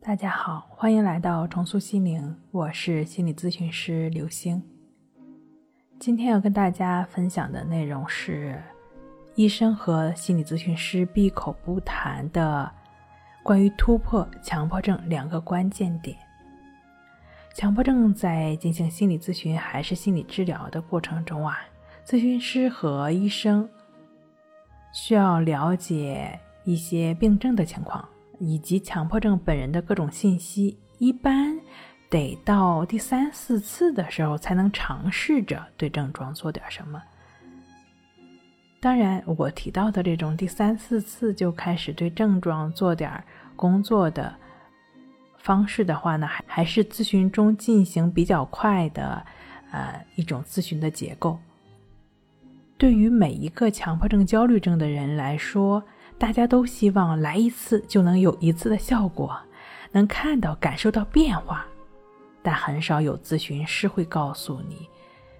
大家好，欢迎来到重塑心灵，我是心理咨询师刘星。今天要跟大家分享的内容是医生和心理咨询师闭口不谈的关于突破强迫症两个关键点。强迫症在进行心理咨询还是心理治疗的过程中啊，咨询师和医生需要了解一些病症的情况。以及强迫症本人的各种信息，一般得到第三四次的时候才能尝试着对症状做点什么。当然，我提到的这种第三四次就开始对症状做点工作的方式的话呢，还还是咨询中进行比较快的，呃，一种咨询的结构。对于每一个强迫症、焦虑症的人来说。大家都希望来一次就能有一次的效果，能看到、感受到变化，但很少有咨询师会告诉你，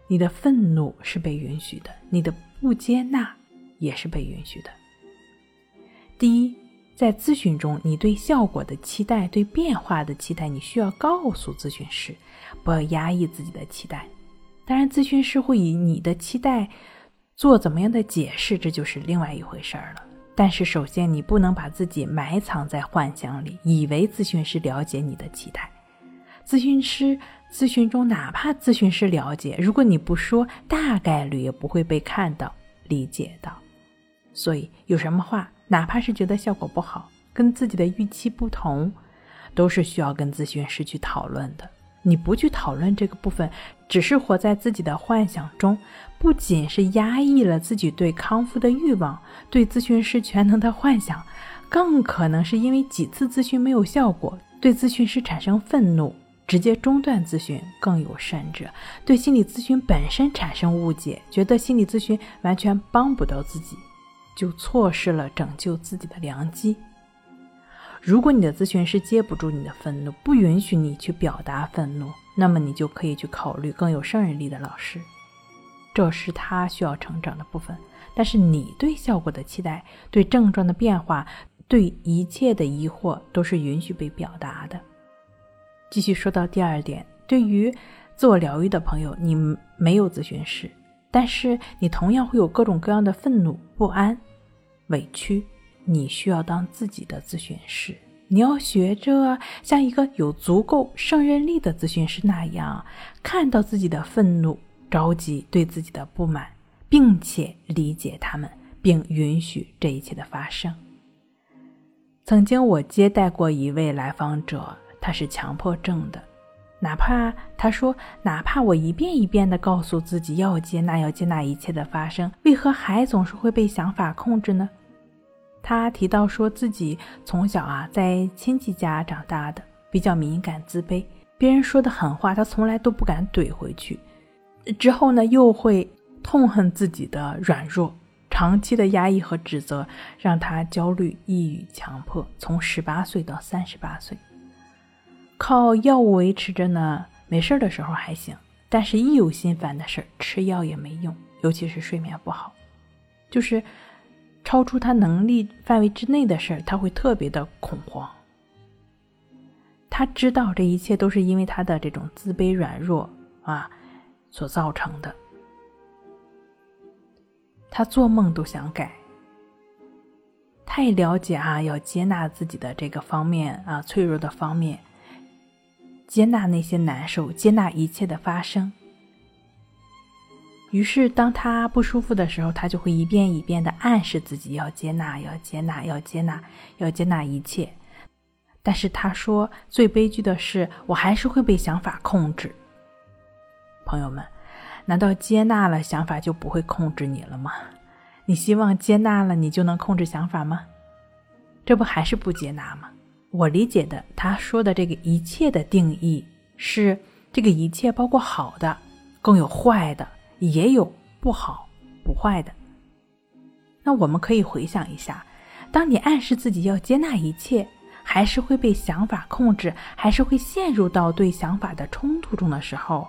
你的愤怒是被允许的，你的不接纳也是被允许的。第一，在咨询中，你对效果的期待、对变化的期待，你需要告诉咨询师，不要压抑自己的期待。当然，咨询师会以你的期待做怎么样的解释，这就是另外一回事儿了。但是，首先你不能把自己埋藏在幻想里，以为咨询师了解你的期待。咨询师咨询中，哪怕咨询师了解，如果你不说，大概率也不会被看到、理解到。所以，有什么话，哪怕是觉得效果不好，跟自己的预期不同，都是需要跟咨询师去讨论的。你不去讨论这个部分，只是活在自己的幻想中，不仅是压抑了自己对康复的欲望，对咨询师全能的幻想，更可能是因为几次咨询没有效果，对咨询师产生愤怒，直接中断咨询，更有甚者，对心理咨询本身产生误解，觉得心理咨询完全帮不到自己，就错失了拯救自己的良机。如果你的咨询师接不住你的愤怒，不允许你去表达愤怒，那么你就可以去考虑更有胜任力的老师，这是他需要成长的部分。但是你对效果的期待、对症状的变化、对一切的疑惑，都是允许被表达的。继续说到第二点，对于自我疗愈的朋友，你没有咨询师，但是你同样会有各种各样的愤怒、不安、委屈。你需要当自己的咨询师，你要学着像一个有足够胜任力的咨询师那样，看到自己的愤怒、着急，对自己的不满，并且理解他们，并允许这一切的发生。曾经我接待过一位来访者，他是强迫症的，哪怕他说，哪怕我一遍一遍地告诉自己要接纳，要接纳一切的发生，为何还总是会被想法控制呢？他提到说自己从小啊在亲戚家长大的，比较敏感自卑，别人说的狠话他从来都不敢怼回去。之后呢又会痛恨自己的软弱，长期的压抑和指责让他焦虑、抑郁、强迫。从十八岁到三十八岁，靠药物维持着呢，没事的时候还行，但是一有心烦的事儿，吃药也没用，尤其是睡眠不好，就是。超出他能力范围之内的事儿，他会特别的恐慌。他知道这一切都是因为他的这种自卑软弱啊所造成的。他做梦都想改。太了解啊，要接纳自己的这个方面啊，脆弱的方面，接纳那些难受，接纳一切的发生。于是，当他不舒服的时候，他就会一遍一遍的暗示自己要接纳，要接纳，要接纳，要接纳一切。但是他说，最悲剧的是，我还是会被想法控制。朋友们，难道接纳了想法就不会控制你了吗？你希望接纳了你就能控制想法吗？这不还是不接纳吗？我理解的，他说的这个一切的定义是，这个一切包括好的，更有坏的。也有不好不坏的。那我们可以回想一下，当你暗示自己要接纳一切，还是会被想法控制，还是会陷入到对想法的冲突中的时候，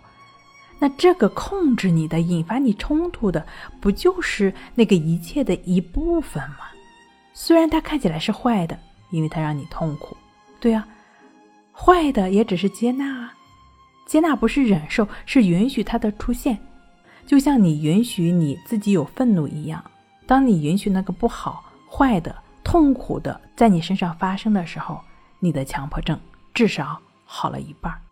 那这个控制你的、引发你冲突的，不就是那个一切的一部分吗？虽然它看起来是坏的，因为它让你痛苦。对啊，坏的也只是接纳啊。接纳不是忍受，是允许它的出现，就像你允许你自己有愤怒一样。当你允许那个不好、坏的、痛苦的在你身上发生的时候，你的强迫症至少好了一半。